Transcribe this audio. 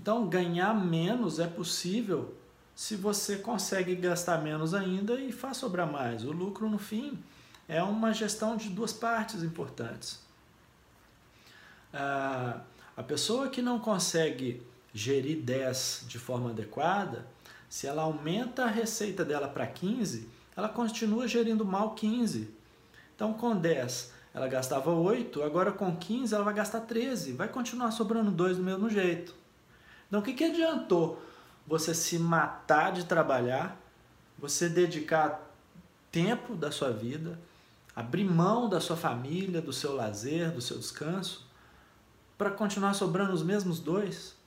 Então, ganhar menos é possível se você consegue gastar menos ainda e faz sobrar mais. O lucro, no fim, é uma gestão de duas partes importantes. Ah, a pessoa que não consegue gerir 10 de forma adequada, se ela aumenta a receita dela para 15, ela continua gerindo mal 15. Então, com 10, ela gastava 8, agora com 15 ela vai gastar 13, vai continuar sobrando 2 do mesmo jeito. Então, o que, que adiantou você se matar de trabalhar, você dedicar tempo da sua vida, abrir mão da sua família, do seu lazer, do seu descanso, para continuar sobrando os mesmos dois?